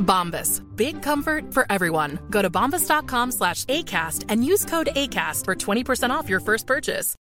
Bombas. Big comfort for everyone. Go to bombas.com slash ACAST and use code ACAST for 20% off your first purchase.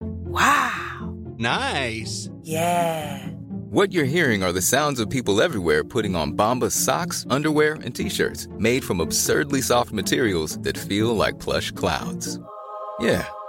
Wow. Nice. Yeah. What you're hearing are the sounds of people everywhere putting on Bombas socks, underwear, and t-shirts made from absurdly soft materials that feel like plush clouds. Yeah,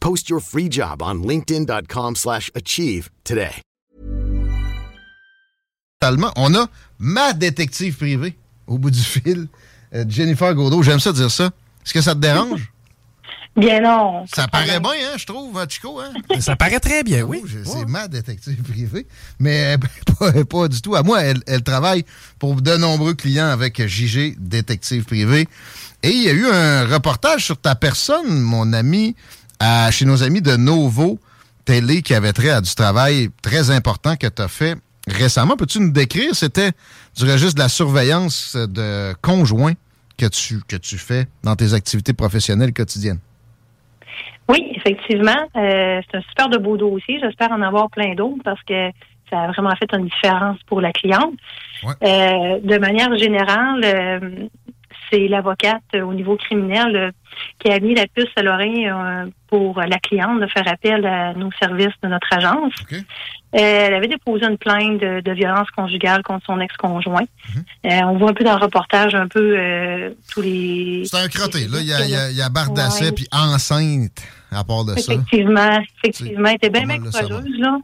Post your free job on linkedin.com/achieve slash achieve today. On a ma détective privée au bout du fil, euh, Jennifer Godot. J'aime ça dire ça. Est-ce que ça te dérange? Bien non. Ça paraît bien, hein, je trouve, Chico. Hein? Ça paraît très bien, oui. Oh, C'est ma détective privée. Mais pas, pas du tout. À moi, elle, elle travaille pour de nombreux clients avec JG Détective Privé. Et il y a eu un reportage sur ta personne, mon ami, à- chez nos amis de Novo Télé qui avait trait à du travail très important que tu as fait récemment. Peux-tu nous décrire? C'était du registre de la surveillance de conjoints que tu, que tu fais dans tes activités professionnelles quotidiennes? Oui, effectivement. euh, c'est un super de beau dossier. J'espère en avoir plein d'autres parce que ça a vraiment fait une différence pour la cliente. Euh, de manière générale, euh, c'est l'avocate au niveau criminel qui a mis la puce à l'oreille euh, pour la cliente de faire appel à nos services de notre agence. Euh, elle avait déposé une plainte de, de violence conjugale contre son ex-conjoint. Euh, on voit un peu dans le reportage un peu tous les... C'est un crotté. Là, il y a, y a, y a Bardasset Ouais. puis enceinte à part de ça. Effectivement, effectivement, elle était bien, bien courageuse, là.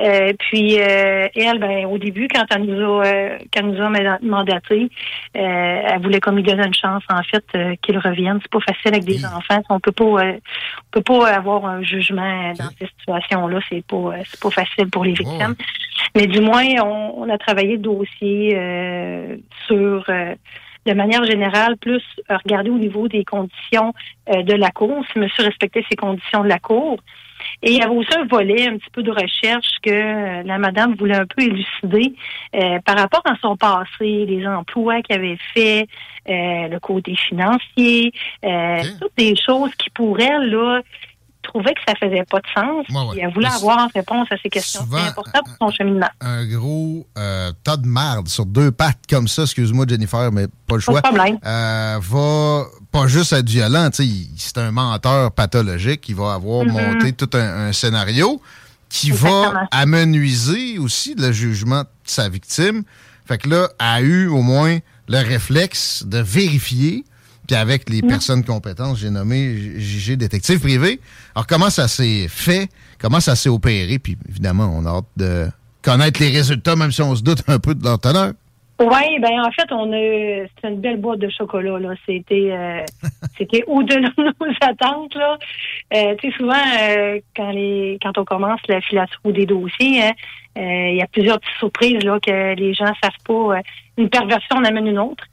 Euh, puis euh, elle, ben, au début, quand elle nous a, euh, quand elle nous a manda- mandaté, elle voulait comme lui donner une chance, en fait, qu'il revienne. C'est pas facile avec des enfants. On peut pas, euh, on peut pas avoir un jugement dans ces situations-là. C'est pas, euh, c'est pas facile pour les victimes. Mais du moins, on, on a travaillé le dossier euh, sur, euh, de manière générale, plus regarder au niveau des conditions euh, de la cour, si monsieur respectait ces conditions de la cour. Et il y avait aussi un volet, un petit peu de recherche que euh, la madame voulait un peu élucider euh, par rapport à son passé, les emplois qu'elle avait fait, euh, le côté financier, euh, toutes des choses qui pour elle, là, trouvait que ça faisait pas de sens. Et elle voulait avoir en réponse à ces questions. C'est important pour son cheminement. Un gros euh, tas de merde sur deux pattes comme ça, excuse-moi Jennifer, mais pas le choix. Pas de problème. Euh, va pas juste être violent, il- c'est un menteur pathologique, il va avoir Mhm. monté tout un, un scénario qui va amenuiser aussi le jugement de sa victime. Fait que là, elle a eu au moins le réflexe de vérifier, puis avec les personnes compétentes, j'ai nommé JG détective privé. Alors, comment ça s'est fait? Comment ça s'est opéré? Puis, évidemment, on a hâte de connaître les résultats, même si on se doute un peu de leur teneur. Oui, ben en fait, on a c'est une belle boîte de chocolat là. C'était euh, c'était au-delà de nos attentes là. Euh, tu sais souvent euh, quand les quand on commence la filature des dossiers, hein, il y a plusieurs petites surprises là que les gens savent pas. une perversion en amène une autre.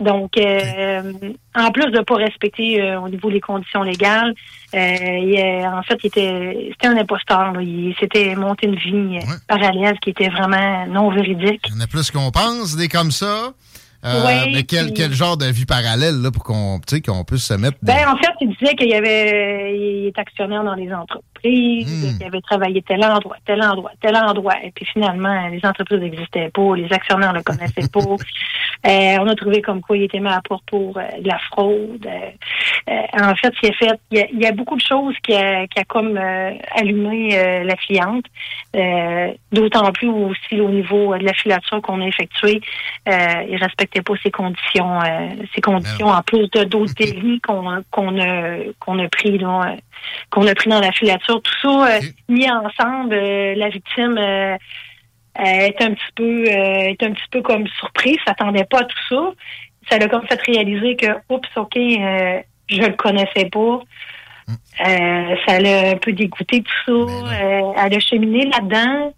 Donc, euh, en plus de pas respecter euh, au niveau des conditions légales, euh, il, en fait, il était, c'était un imposteur. là. Il s'était monté une vie parallèle qui était vraiment non véridique. Il y en a plus qu'on pense, des comme ça. Euh, mais quel, puis- quel genre de vie parallèle là, pour qu'on puisse se mettre. dans- Ben, en fait, il disait qu'il y avait, il est actionnaire dans les entreprises, qu'il avait travaillé tel endroit, tel endroit, tel endroit. Et puis finalement, les entreprises n'existaient pas, les actionnaires ne le connaissaient pas. Euh, on a trouvé comme quoi il était mis à porte pour euh, de la fraude. Euh, en fait, il a fait, il y a, il y a beaucoup de choses qui a, qui a comme euh, allumé euh, la cliente. Euh, D'autant plus aussi au niveau de la filature qu'on a effectuée, euh, il respectait pas ses conditions, euh, ses conditions en plus de d'autres délits qu'on qu'on a qu'on a pris là, qu'on a pris dans la filature. Tout ça euh, mis ensemble, euh, la victime est un petit peu euh, est un petit peu comme surprise, s'attendait pas à tout ça. Ça l'a comme fait réaliser que oups, ok, euh, je le connaissais pas. Euh, ça l'a un peu dégoûté tout ça. Euh, elle a cheminé là-dedans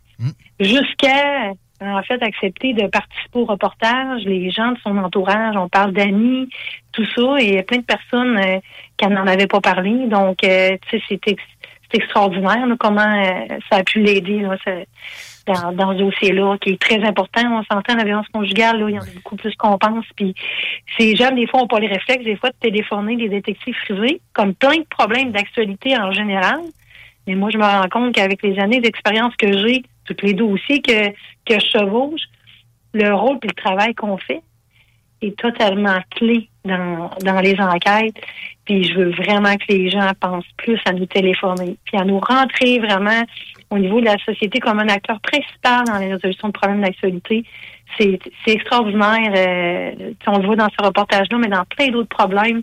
jusqu'à en fait accepter de participer au reportage. Les gens de son entourage, on parle d'amis, tout ça, et il y a plein de personnes euh, qui n'en avaient pas parlé. Donc, euh, tu sais, c'est ex- c'est extraordinaire là, comment euh, ça a pu l'aider dans, dans ce dossier-là, qui est très important. On s'entend la violence conjugale, là, il y en a beaucoup plus qu'on pense. Puis ces jeunes, des fois, n'ont pas les réflexes, des fois, de téléphoner des détectives privés, comme plein de problèmes d'actualité en général. Mais moi, je me rends compte qu'avec les années d'expérience que j'ai, tous les dossiers que, que je chevauche, le rôle et le travail qu'on fait est totalement clé dans, dans les enquêtes. Puis je veux vraiment que les gens pensent plus à nous téléphoner, puis à nous rentrer vraiment au niveau de la société comme un acteur principal dans la résolution de problèmes d'actualité. C'est extraordinaire. euh, on le voit dans ce reportage-là, mais dans plein d'autres problèmes.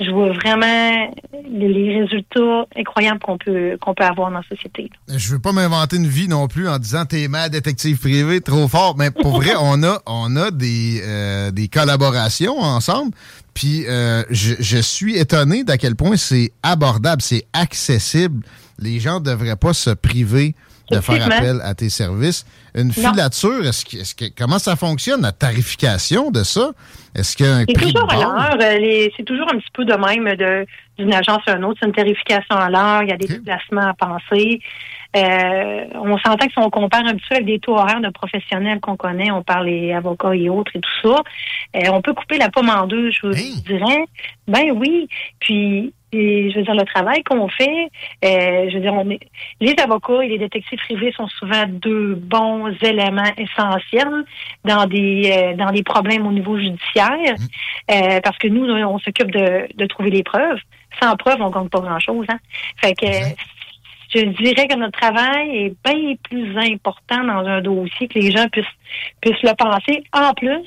Je vois vraiment les- les résultats incroyables qu'on peut qu'on peut avoir dans la société. Je veux pas m'inventer une vie non plus en disant t'es mal détective privé, trop fort. Mais pour vrai, on a, on a des, euh, des collaborations ensemble. Puis euh, je, je suis étonné d'à quel point c'est abordable, c'est accessible. Les gens devraient pas se priver de faire appel à tes services. Une filature, est-ce que, est-ce que, comment ça fonctionne, la tarification de ça? Est-ce qu'il y a un de toujours à l'heure. euh, C'est toujours un petit peu de même de d'une agence à une autre. C'est une tarification à l'heure. Il y a des déplacements à penser. Euh, on s'entend que si on compare un petit peu avec des taux horaires de professionnels qu'on connaît, on parle des avocats et autres et tout ça, euh, on peut couper la pomme en deux, je vous dirais. Ben oui. Puis, et, je veux dire, le travail qu'on fait, euh, je veux dire, on est, les avocats et les détectives privés sont souvent deux bons éléments essentiels dans des euh, dans des problèmes au niveau judiciaire, euh, parce que nous, on s'occupe de, de trouver les preuves. Sans preuves, on gagne pas grand-chose. Hein? Fait que je dirais que notre travail est bien plus important dans un dossier que les gens puissent puissent le penser. En plus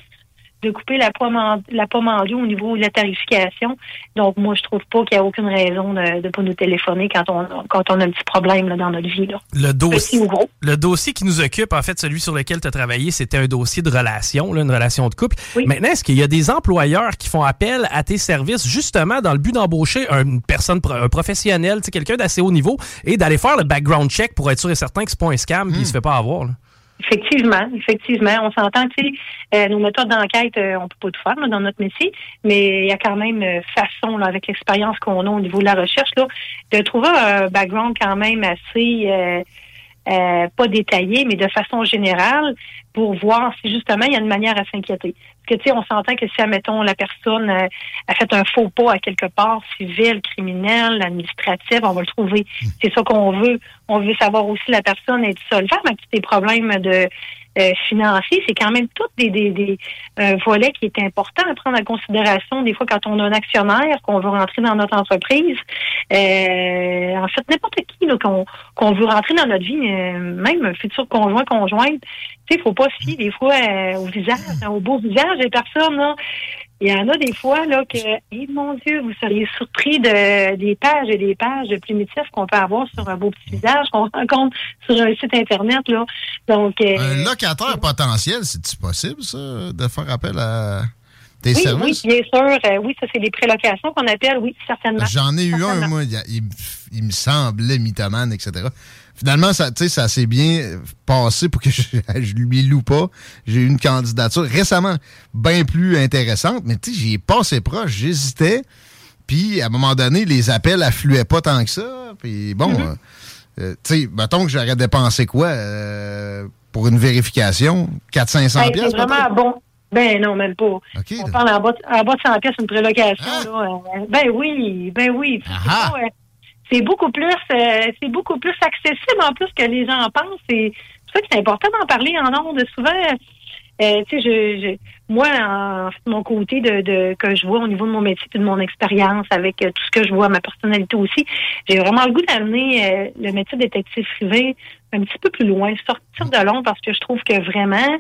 de couper la pomme en, la pomme en deux au niveau de la tarification. Donc, moi, je trouve pas qu'il y a aucune raison de ne pas nous téléphoner quand on, quand on a un petit problème là, dans notre vie. Là. Le dossier, Petit ou gros. le dossier qui nous occupe, en fait, celui sur lequel tu as travaillé, c'était un dossier de relation, là, une relation de couple. Maintenant, est-ce qu'il y a des employeurs qui font appel à tes services justement dans le but d'embaucher une personne, pro- un professionnel, quelqu'un d'assez haut niveau et d'aller faire le background check pour être sûr et certain que c'est pas un scam puis il se fait pas avoir? là? Effectivement, effectivement. On s'entend, tu sais, euh, nos méthodes d'enquête, euh, on peut pas tout faire dans notre métier, mais il y a quand même euh, façon, là, avec l'expérience qu'on a au niveau de la recherche, là, de trouver un background quand même assez euh, euh, pas détaillé, mais de façon générale, pour voir si justement il y a une manière à s'inquiéter. Que tu sais, on s'entend que si, admettons, la personne euh, a fait un faux pas à quelque part, civil, criminel, administratif, on va le trouver. C'est ça qu'on veut. On veut savoir aussi la personne est solvable tous les problèmes de euh, financiers. C'est quand même tout des, des, des un volet qui est important à prendre en considération. Des fois, quand on a un actionnaire, qu'on veut rentrer dans notre entreprise, euh, en fait, n'importe qui qu'on qu'on veut rentrer dans notre vie, euh, même un futur conjoint, conjointe, tu sais, faut pas se fier des fois euh, au visage, hein, au beau visage des personnes. Là. Il y en a des fois là que, eh, mon Dieu, vous seriez surpris de des pages et des pages de primitifs qu'on peut avoir sur un beau petit visage qu'on rencontre sur un site internet là. Donc euh, Un locataire potentiel, c'est-tu possible, ça, de faire appel à tes oui, services? oui, bien sûr. euh, oui, ça c'est des prélocations qu'on appelle, oui, certainement. J'en ai eu un, moi. Il, a- il- il me semblait mythomane, etc. Finalement, ça, tu sais, ça s'est bien passé pour que je, je lui loue pas. J'ai eu une candidature récemment bien plus intéressante, mais tu sais, j'y ai passé proche, j'hésitais. Puis, à un moment donné, les appels affluaient pas tant que ça. Puis, bon, Mhm. euh, euh, tu sais, mettons que j'aurais dépensé quoi euh, pour une vérification? 400-500 Hey, c'est vraiment bon. Ben non, même pas. OK. On parle en bas, de- en bas de 100 pièces une prélocation. Hein? Là, euh, ben oui, ben oui. Ah euh, C'est beaucoup plus, euh, c'est beaucoup plus accessible en plus que les gens pensent. C'est pour ça que c'est important d'en parler en ondes. Souvent, euh, tu sais, je, je- moi, en, de mon côté de, de que je vois au niveau de mon métier et de mon expérience avec euh, tout ce que je vois, ma personnalité aussi, j'ai vraiment le goût d'amener euh, le métier de détective privé un petit peu plus loin, sortir de long parce que je trouve que vraiment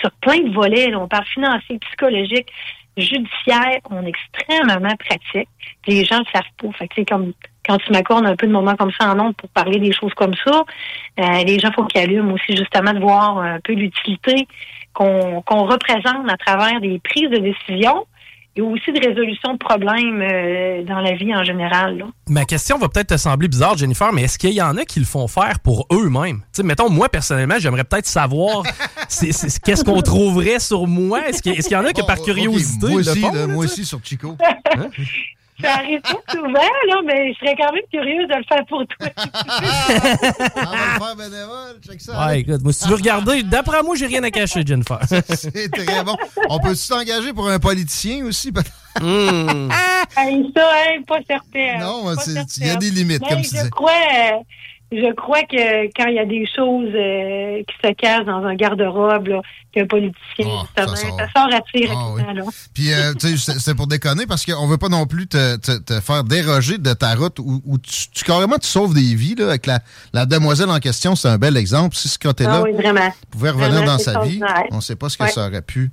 sur plein de volets. là, on parle financier, psychologique, judiciaire, on est extrêmement pratique. Les gens le savent pas. Fait que c'est comme quand tu m'accordes un peu de moments comme ça en nombre pour parler des choses comme ça, euh, les gens faut qu'ils allument aussi justement de voir un peu l'utilité qu'on qu'on représente à travers des prises de décision et aussi de résolution de problèmes euh, dans la vie en général. Là. Ma question va peut-être te sembler bizarre, Jennifer, mais est-ce qu'il y en a qui le font faire pour eux-mêmes? Tu sais, mettons, moi, personnellement, j'aimerais peut-être savoir c'est- c'est- qu'est-ce qu'on trouverait sur moi? Est-ce qu'il est-ce qu'il y en a que par Oh, ok, curiosité moi le aussi, font? là, moi aussi sur Chico. Ça arrive pas souvent, là, mais je serais quand même curieuse de le faire pour toi. On va le faire bénévole, check ça. Ouais, écoute, moi, si tu veux regarder, d'après moi, j'ai rien à cacher, Jennifer. C'est très bon. On peut s'engager pour un politicien aussi? peut-être? Ça, hein, pas certain. Non, c'est- certain. il y a des limites, Mais comme tu je dis. Crois, euh, je crois que quand il y a des choses euh, qui se cachent dans un garde-robe, qu'un politicien, justement, ça ça sort. sort, assez Ah, rapidement. Là. Puis, euh, tu sais, c'est- pour déconner parce qu'on veut pas non plus te, te- te faire déroger de ta route où, où tu, tu- carrément tu sauves des vies. Là, avec la, la demoiselle en question, c'est un bel exemple. Si ce côté-là Ah oui, pouvait revenir Vraiment, dans sa vie, on sait pas ce que Ouais. ça aurait pu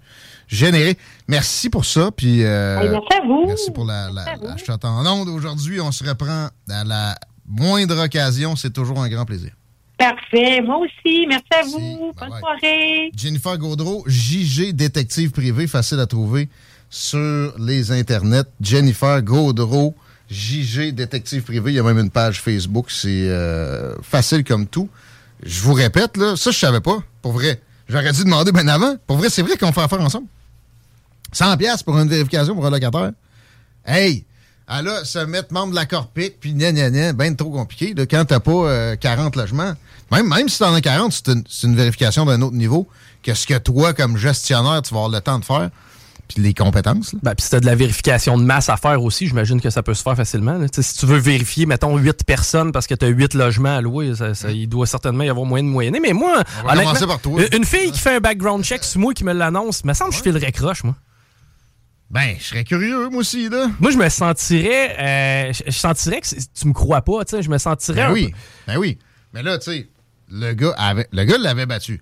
générer. Merci pour ça. Puis, euh, merci à vous. Merci pour la, la, la en onde. Aujourd'hui, on se reprend à la moindre occasion. C'est toujours un grand plaisir. Parfait. Moi aussi. Merci à vous. Bonne soirée. Jennifer Gaudreau, JG détective privé, facile à trouver sur les internets. Jennifer Gaudreau, JG détective privé. Il y a même une page Facebook. C'est euh, facile comme tout. Je vous répète, là, ça, je savais pas. Pour vrai. J'aurais dû demander bien avant. Pour vrai, c'est vrai qu'on fait affaire ensemble. 100 pièces pour une vérification pour un locataire. Hey! Ah là, se mettre membre de la Corpic, puis gna gna gna, ben trop compliqué. Là, quand t'as pas euh, 40 logements, même, même si t'en as 40, c'est une, vérification d'un autre niveau que ce que toi, comme gestionnaire, tu vas avoir le temps de faire, puis les compétences. là. Ben, puis si t'as de la vérification de masse à faire aussi, j'imagine que ça peut se faire facilement. là. Si tu veux vérifier, mettons, 8 personnes parce que tu as 8 logements à louer, ça- ça- il doit certainement y avoir moyen de moyenner. Mais moi, On va par toi. une fille qui fait un background check sur moi qui me l'annonce, me semble que je filerais croche, moi. Ben, je serais curieux, moi aussi, là. Moi, je me sentirais. euh, je, je sentirais que tu me crois pas, tu sais. Je me sentirais. Ben oui, peu- ben oui. Mais là, tu sais, le gars avait, le gars l'avait battu.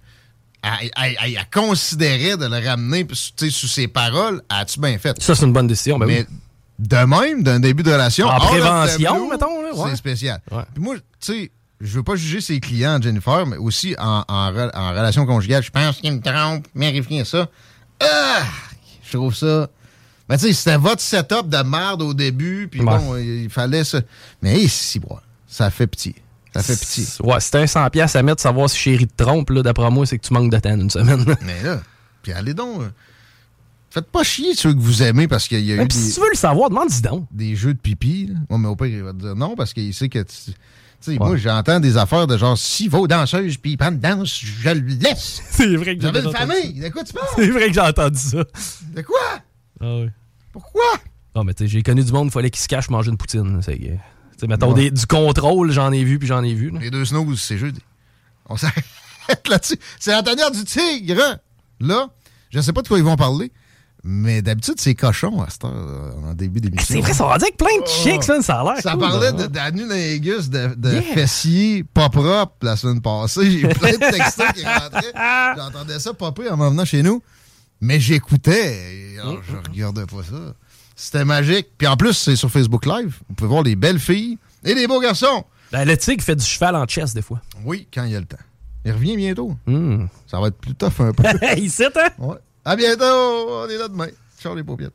Elle, elle considérait de le ramener tu sais, sous ses paroles. As-tu bien fait? Ça, c'est une bonne décision. Ben Mais oui. de même, d'un début de relation. En prévention, mettons, là, ouais. C'est spécial. Ouais. Puis moi, tu sais, je veux pas juger ses clients, Jennifer, mais aussi en, en relation conjugale. Je pense qu'il me trompe, vérifier ça. Ah! Je trouve ça. Ben, tu sais, c'était votre setup de merde au début, puis bon, il fallait ça. Mais si, bois, ça fait pitié. Ça fait pitié. Ouais, c'était un 100$ piastres à mettre, savoir si chérie te trompe, là, d'après moi, c'est que tu manques de temps une semaine. Mais là, puis allez donc. euh, Faites pas chier ceux que vous aimez parce qu'il y a eu Mais des, puis si tu veux le savoir, demande-y donc. des jeux de pipi. là. Ouais, mais au pire, il va te dire non parce qu'il sait que tu. Sais, moi, j'entends des affaires de genre, si vos danseuses puis de danse, je le laisse. C'est vrai que j'ai J'avais une entendu famille. De quoi tu parles? C'est vrai que j'ai entendu ça. De quoi? Ah oui. Pourquoi? Non, mais tu sais, j'ai connu du monde, il fallait qu'il se cache manger une poutine. C'est, tu sais, mettons, Ouais. des- du contrôle, j'en ai vu, puis j'en ai vu. là. Les deux snooze, c'est jeudi. On s'arrête là-dessus. C'est la tanière du tigre. hein? Là, je sais pas de quoi ils vont parler, mais d'habitude, c'est cochon à cette heure, euh, en début d'émission. C'est vrai, ça va dire avec plein de chicks, ça, ça a l'air. Ça cool, parlait là. de d'anulingus, de, de Yeah. fessiers pas propres la semaine passée. J'ai eu plein de textos qui rentraient. J'entendais ça popper en m'en venant chez nous. Mais j'écoutais. Alors, je regardais pas ça. C'était magique. Puis en plus, c'est sur Facebook Live. Vous pouvez voir les belles filles et les beaux garçons. Ben, le tigre fait du cheval en chess, des fois. Oui, quand il y a le temps. Il revient bientôt. Ça va être plus tough un peu. Il sait, hein? ouais. À bientôt. On est là demain. Ciao les paupiètes.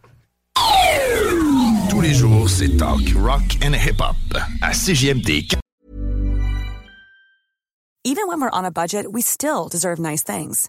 Tous les jours, c'est talk, rock and hip-hop à CGMD. Even when we're on a budget, we still deserve nice things.